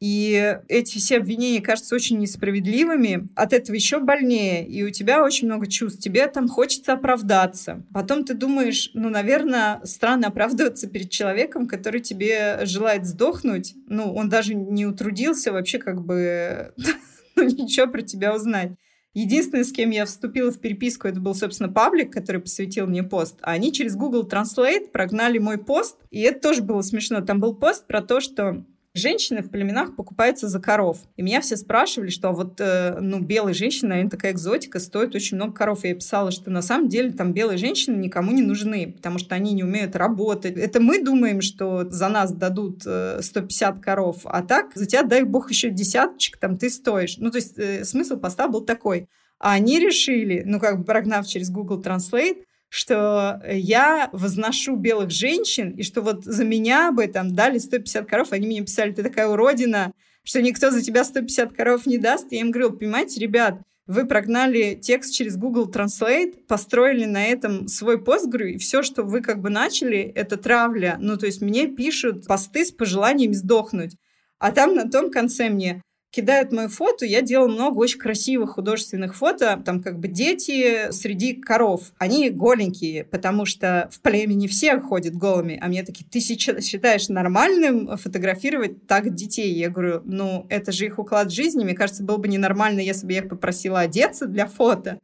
И эти все обвинения кажутся очень несправедливыми. От этого еще больнее. И у тебя очень много чувств. Тебе там хочется оправдаться. Потом ты думаешь, ну, наверное, странно оправдываться перед человеком, который тебе желает сдохнуть. Ну, он даже не утрудился вообще как бы (laughs) (laughs) ничего про тебя узнать. Единственное, с кем я вступила в переписку, это был, собственно, паблик, который посвятил мне пост. А они через Google Translate прогнали мой пост, и это тоже было смешно. Там был пост про то, что женщины в племенах покупаются за коров. И меня все спрашивали, что вот, э, ну, белые женщины, наверное, такая экзотика, стоит очень много коров. И я писала, что на самом деле там белые женщины никому не нужны, потому что они не умеют работать. Это мы думаем, что за нас дадут 150 э, коров, а так за тебя, дай бог, еще десяточек, там ты стоишь. Ну, то есть э, смысл поста был такой. А они решили, ну, как бы прогнав через Google Translate, что я возношу белых женщин, и что вот за меня бы там дали 150 коров, они мне писали, ты такая уродина, что никто за тебя 150 коров не даст. Я им говорю, понимаете, ребят, вы прогнали текст через Google Translate, построили на этом свой пост, говорю, и все, что вы как бы начали, это травля. Ну, то есть мне пишут посты с пожеланием сдохнуть. А там на том конце мне кидают мою фото, я делала много очень красивых художественных фото, там как бы дети среди коров. Они голенькие, потому что в племени все ходят голыми, а мне такие, ты считаешь нормальным фотографировать так детей? Я говорю, ну, это же их уклад жизни, мне кажется, было бы ненормально, если бы я их попросила одеться для фото.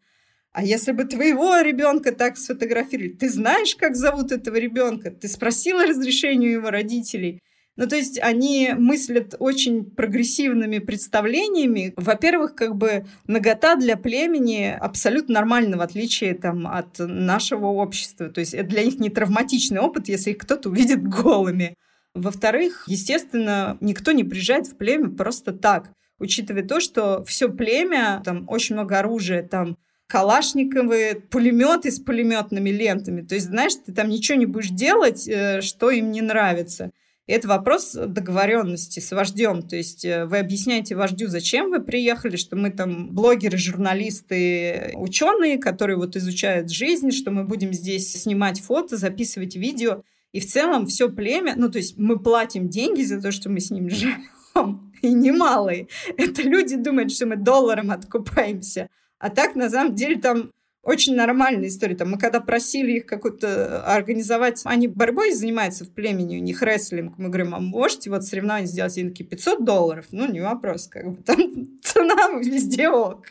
А если бы твоего ребенка так сфотографировали, ты знаешь, как зовут этого ребенка? Ты спросила разрешение его родителей? Ну, то есть они мыслят очень прогрессивными представлениями. Во-первых, как бы нагота для племени абсолютно нормально, в отличие там, от нашего общества. То есть это для них не травматичный опыт, если их кто-то увидит голыми. Во-вторых, естественно, никто не приезжает в племя просто так, учитывая то, что все племя, там очень много оружия, там калашниковые пулеметы с пулеметными лентами. То есть, знаешь, ты там ничего не будешь делать, э, что им не нравится. Это вопрос договоренности с вождем. То есть э, вы объясняете вождю, зачем вы приехали, что мы там блогеры, журналисты, ученые, которые вот изучают жизнь, что мы будем здесь снимать фото, записывать видео. И в целом все племя, ну то есть мы платим деньги за то, что мы с ним живем, (laughs) и немалые. Это люди думают, что мы долларом откупаемся. А так, на самом деле, там очень нормальная история. Там, мы когда просили их какую-то организовать, они борьбой занимаются в племени, у них рестлинг. Мы говорим, а можете вот соревнование сделать? Они такие, 500 долларов? Ну, не вопрос, как бы (laughs) там цена везде ок.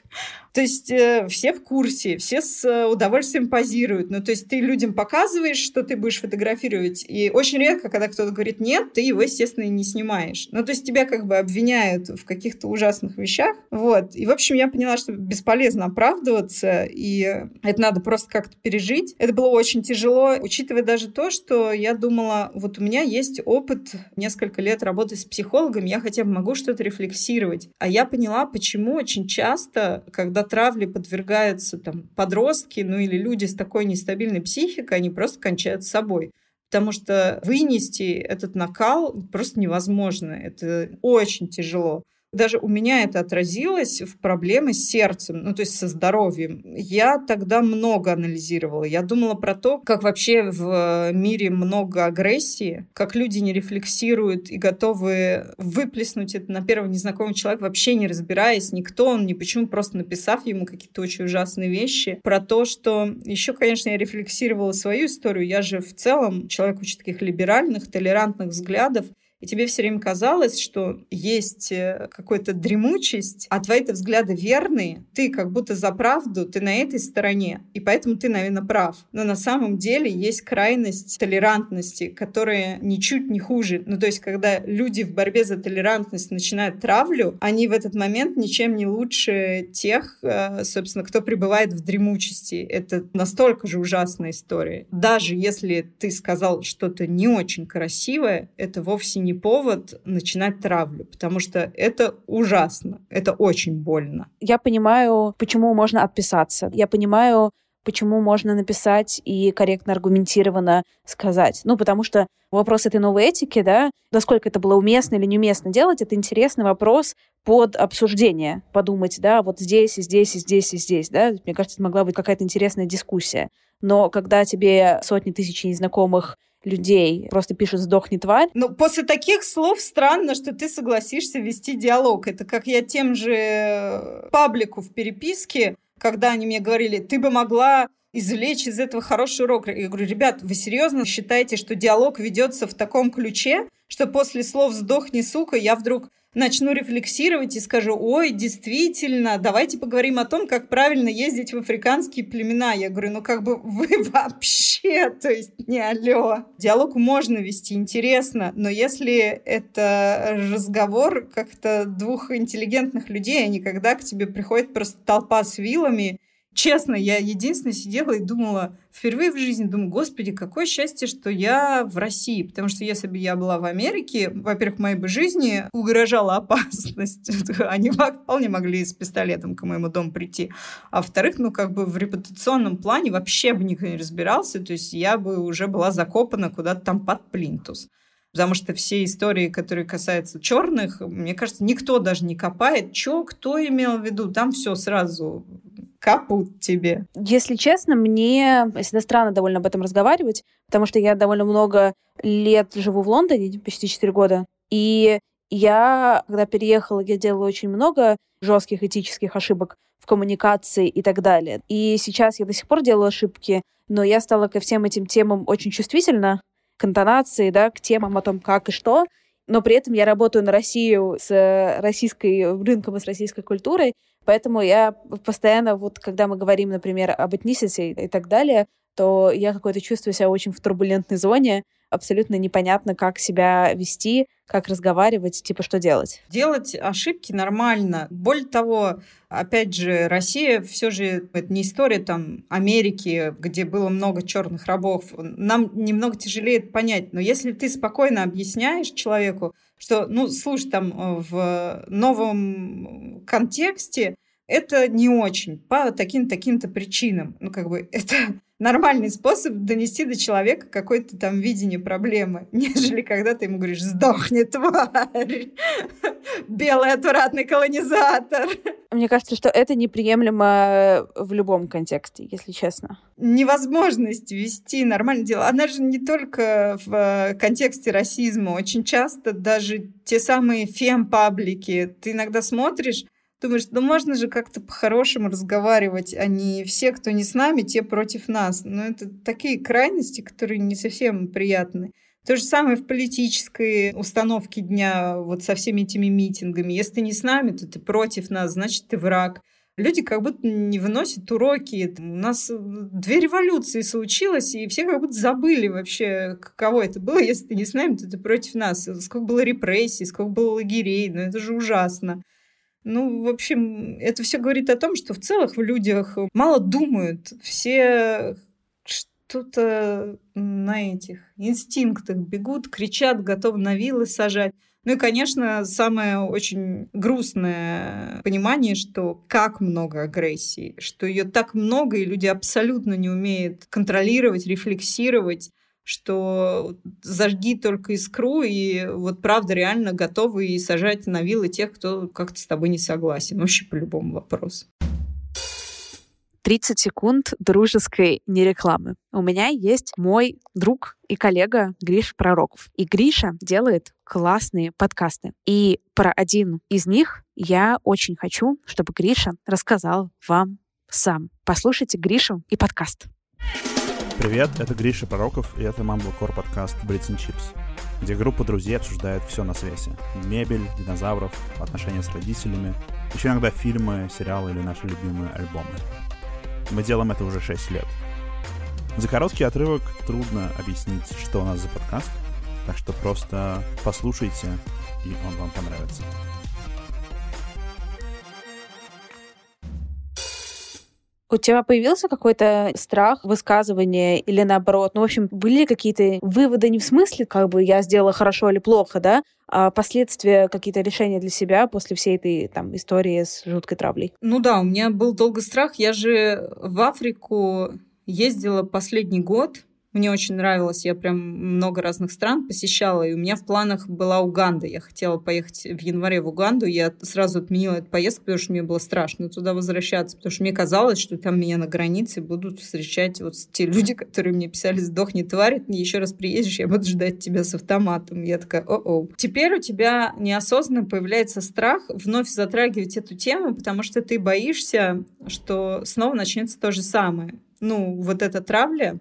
То есть э, все в курсе, все с э, удовольствием позируют. Ну, то есть ты людям показываешь, что ты будешь фотографировать, и очень редко, когда кто-то говорит «нет», ты его, естественно, и не снимаешь. Ну, то есть тебя как бы обвиняют в каких-то ужасных вещах. Вот. И, в общем, я поняла, что бесполезно оправдываться, и это надо просто как-то пережить. Это было очень тяжело, учитывая даже то, что я думала, вот у меня есть опыт несколько лет работы с психологом, я хотя бы могу что-то рефлексировать. А я поняла, почему очень часто, когда травле подвергаются там, подростки, ну или люди с такой нестабильной психикой, они просто кончают с собой. Потому что вынести этот накал просто невозможно. Это очень тяжело. Даже у меня это отразилось в проблемы с сердцем, ну то есть со здоровьем. Я тогда много анализировала. Я думала про то, как вообще в мире много агрессии, как люди не рефлексируют и готовы выплеснуть это на первого незнакомого человека, вообще не разбираясь, никто он, ни почему, просто написав ему какие-то очень ужасные вещи. Про то, что еще, конечно, я рефлексировала свою историю. Я же в целом человек очень таких либеральных, толерантных взглядов и тебе все время казалось, что есть э, какая-то дремучесть, а твои-то взгляды верные, ты как будто за правду, ты на этой стороне, и поэтому ты, наверное, прав. Но на самом деле есть крайность толерантности, которая ничуть не хуже. Ну, то есть, когда люди в борьбе за толерантность начинают травлю, они в этот момент ничем не лучше тех, э, собственно, кто пребывает в дремучести. Это настолько же ужасная история. Даже если ты сказал что-то не очень красивое, это вовсе не не повод начинать травлю, потому что это ужасно, это очень больно. Я понимаю, почему можно отписаться. Я понимаю, почему можно написать и корректно аргументированно сказать. Ну, потому что вопрос этой новой этики, да, насколько это было уместно или неуместно делать, это интересный вопрос под обсуждение. Подумать, да, вот здесь, и здесь, и здесь, и здесь, да. Мне кажется, это могла быть какая-то интересная дискуссия. Но когда тебе сотни тысяч незнакомых людей просто пишут «сдохни, тварь». Ну, после таких слов странно, что ты согласишься вести диалог. Это как я тем же паблику в переписке, когда они мне говорили, ты бы могла извлечь из этого хороший урок. Я говорю, ребят, вы серьезно считаете, что диалог ведется в таком ключе, что после слов «сдохни, сука» я вдруг начну рефлексировать и скажу, ой, действительно, давайте поговорим о том, как правильно ездить в африканские племена. Я говорю, ну как бы вы (laughs) вообще, то есть не алло. Диалог можно вести, интересно, но если это разговор как-то двух интеллигентных людей, а не когда к тебе приходит просто толпа с вилами, Честно, я единственная сидела и думала, впервые в жизни думаю, господи, какое счастье, что я в России. Потому что если бы я была в Америке, во-первых, моей бы жизни угрожала опасность. (laughs) Они вполне могли с пистолетом к моему дому прийти. А во-вторых, ну, как бы в репутационном плане вообще бы никто не разбирался. То есть я бы уже была закопана куда-то там под плинтус. Потому что все истории, которые касаются черных, мне кажется, никто даже не копает, что, кто имел в виду. Там все сразу капут тебе. Если честно, мне всегда странно довольно об этом разговаривать, потому что я довольно много лет живу в Лондоне, почти 4 года, и я, когда переехала, я делала очень много жестких этических ошибок в коммуникации и так далее. И сейчас я до сих пор делаю ошибки, но я стала ко всем этим темам очень чувствительна, к интонации, да, к темам о том, как и что. Но при этом я работаю на Россию с российской рынком и с российской культурой, поэтому я постоянно, вот когда мы говорим, например, об этнисити и так далее, то я какое-то чувствую себя очень в турбулентной зоне, абсолютно непонятно, как себя вести, как разговаривать, типа что делать. Делать ошибки нормально. Более того, опять же, Россия все же это не история там Америки, где было много черных рабов. Нам немного тяжелее это понять. Но если ты спокойно объясняешь человеку, что, ну, слушай, там в новом контексте это не очень по таким-таким-то причинам. Ну, как бы (laughs) это нормальный способ донести до человека какое-то там видение проблемы, (laughs) нежели когда ты ему говоришь «сдохни, тварь! (laughs) Белый отвратный колонизатор!» Мне кажется, что это неприемлемо в любом контексте, если честно. Невозможность вести нормальное дело. Она же не только в контексте расизма. Очень часто даже те самые фем-паблики. Ты иногда смотришь, Думаешь, ну можно же как-то по-хорошему разговаривать, а не все, кто не с нами, те против нас. Но это такие крайности, которые не совсем приятны. То же самое в политической установке дня, вот со всеми этими митингами. Если ты не с нами, то ты против нас, значит, ты враг. люди как будто не выносят уроки. У нас две революции случилось, и все как будто забыли вообще, каково это было. Если ты не с нами, то ты против нас. Сколько было репрессий, сколько было лагерей. Ну, это же ужасно. Ну, в общем, это все говорит о том, что в целых в людях мало думают. Все что-то на этих инстинктах бегут, кричат, готовы на вилы сажать. Ну и, конечно, самое очень грустное понимание, что как много агрессии, что ее так много, и люди абсолютно не умеют контролировать, рефлексировать что зажги только искру, и вот правда реально готовы и сажать на вилы тех, кто как-то с тобой не согласен. Вообще по любому вопросу. 30 секунд дружеской нерекламы. У меня есть мой друг и коллега Гриша Пророков. И Гриша делает классные подкасты. И про один из них я очень хочу, чтобы Гриша рассказал вам сам. Послушайте Гришу и подкаст. Привет, это Гриша Пророков, и это Mumblecore подкаст Brits and Chips, где группа друзей обсуждает все на свете. Мебель, динозавров, отношения с родителями, еще иногда фильмы, сериалы или наши любимые альбомы. Мы делаем это уже 6 лет. За короткий отрывок трудно объяснить, что у нас за подкаст, так что просто послушайте, и он вам понравится. У тебя появился какой-то страх высказывания или наоборот? Ну, в общем, были какие-то выводы не в смысле, как бы я сделала хорошо или плохо, да, а последствия, какие-то решения для себя после всей этой там истории с жуткой травлей? Ну да, у меня был долго страх. Я же в Африку ездила последний год, мне очень нравилось, я прям много разных стран посещала, и у меня в планах была Уганда. Я хотела поехать в январе в Уганду, я сразу отменила эту поездку, потому что мне было страшно туда возвращаться, потому что мне казалось, что там меня на границе будут встречать вот те люди, которые мне писали «Сдохни, тварь, еще раз приедешь, я буду ждать тебя с автоматом». Я такая «О-о». Теперь у тебя неосознанно появляется страх вновь затрагивать эту тему, потому что ты боишься, что снова начнется то же самое. Ну, вот эта травля,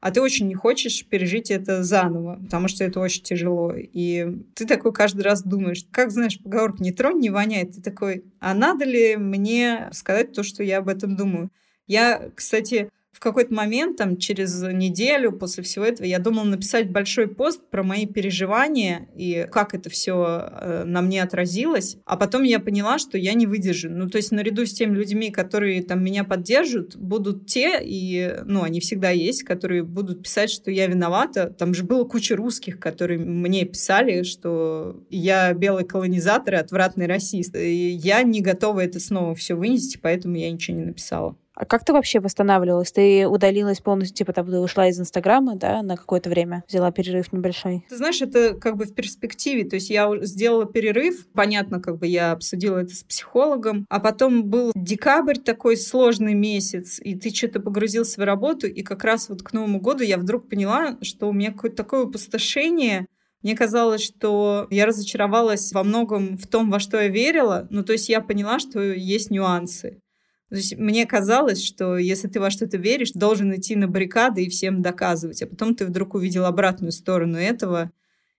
а ты очень не хочешь пережить это заново, потому что это очень тяжело. И ты такой каждый раз думаешь, как знаешь, поговорка «не тронь, не воняет». Ты такой, а надо ли мне сказать то, что я об этом думаю? Я, кстати, в какой-то момент, там, через неделю после всего этого, я думала написать большой пост про мои переживания и как это все э, на мне отразилось. А потом я поняла, что я не выдержу. Ну, то есть наряду с теми людьми, которые там меня поддержат, будут те, и, ну, они всегда есть, которые будут писать, что я виновата. Там же было куча русских, которые мне писали, что я белый колонизатор и отвратный расист. И я не готова это снова все вынести, поэтому я ничего не написала. А как ты вообще восстанавливалась? Ты удалилась полностью, типа, там, ты ушла из Инстаграма, да, на какое-то время, взяла перерыв небольшой? Ты знаешь, это как бы в перспективе. То есть я сделала перерыв, понятно, как бы я обсудила это с психологом, а потом был декабрь такой сложный месяц, и ты что-то погрузился в работу, и как раз вот к Новому году я вдруг поняла, что у меня какое-то такое опустошение, мне казалось, что я разочаровалась во многом в том, во что я верила. Ну, то есть я поняла, что есть нюансы. То есть мне казалось, что если ты во что-то веришь, должен идти на баррикады и всем доказывать. А потом ты вдруг увидел обратную сторону этого.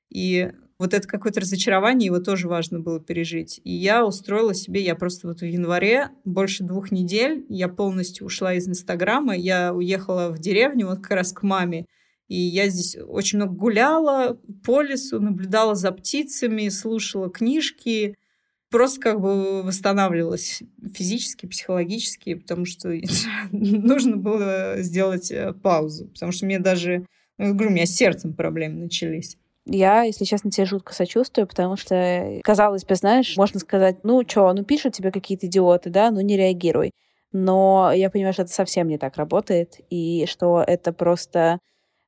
И вот это какое-то разочарование, его тоже важно было пережить. И я устроила себе, я просто вот в январе, больше двух недель, я полностью ушла из Инстаграма, я уехала в деревню вот как раз к маме, и я здесь очень много гуляла по лесу, наблюдала за птицами, слушала книжки, просто как бы восстанавливалась физически, психологически, потому что (laughs) нужно было сделать э, паузу, потому что мне даже, говорю, у меня с сердцем проблемы начались. Я, если честно, тебе жутко сочувствую, потому что, казалось бы, знаешь, можно сказать, ну что, ну пишут тебе какие-то идиоты, да, ну не реагируй. Но я понимаю, что это совсем не так работает, и что это просто,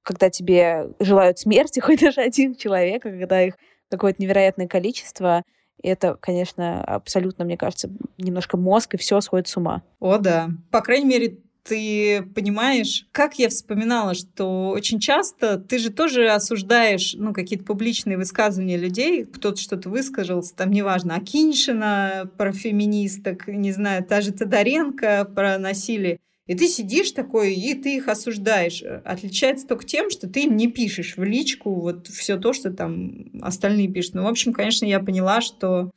когда тебе желают смерти (laughs) хоть даже один человек, а когда их какое-то невероятное количество, и это, конечно, абсолютно, мне кажется, немножко мозг, и все сходит с ума. О, да. По крайней мере, ты понимаешь, как я вспоминала, что очень часто ты же тоже осуждаешь ну, какие-то публичные высказывания людей, кто-то что-то высказался, там неважно, Акиншина про феминисток, не знаю, та же Тодоренко про насилие. И ты сидишь такой, и ты их осуждаешь. Отличается только тем, что ты им не пишешь в личку вот все то, что там остальные пишут. Ну, в общем, конечно, я поняла, что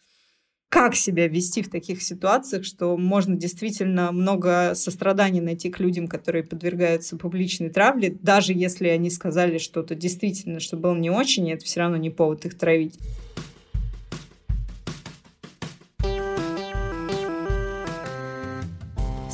как себя вести в таких ситуациях, что можно действительно много сострадания найти к людям, которые подвергаются публичной травле, даже если они сказали что-то действительно, что было не очень, это все равно не повод их травить.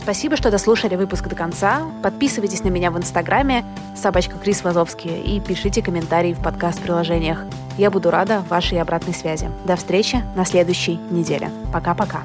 Спасибо, что дослушали выпуск до конца. Подписывайтесь на меня в Инстаграме собачка Крис Вазовский и пишите комментарии в подкаст-приложениях. Я буду рада вашей обратной связи. До встречи на следующей неделе. Пока-пока.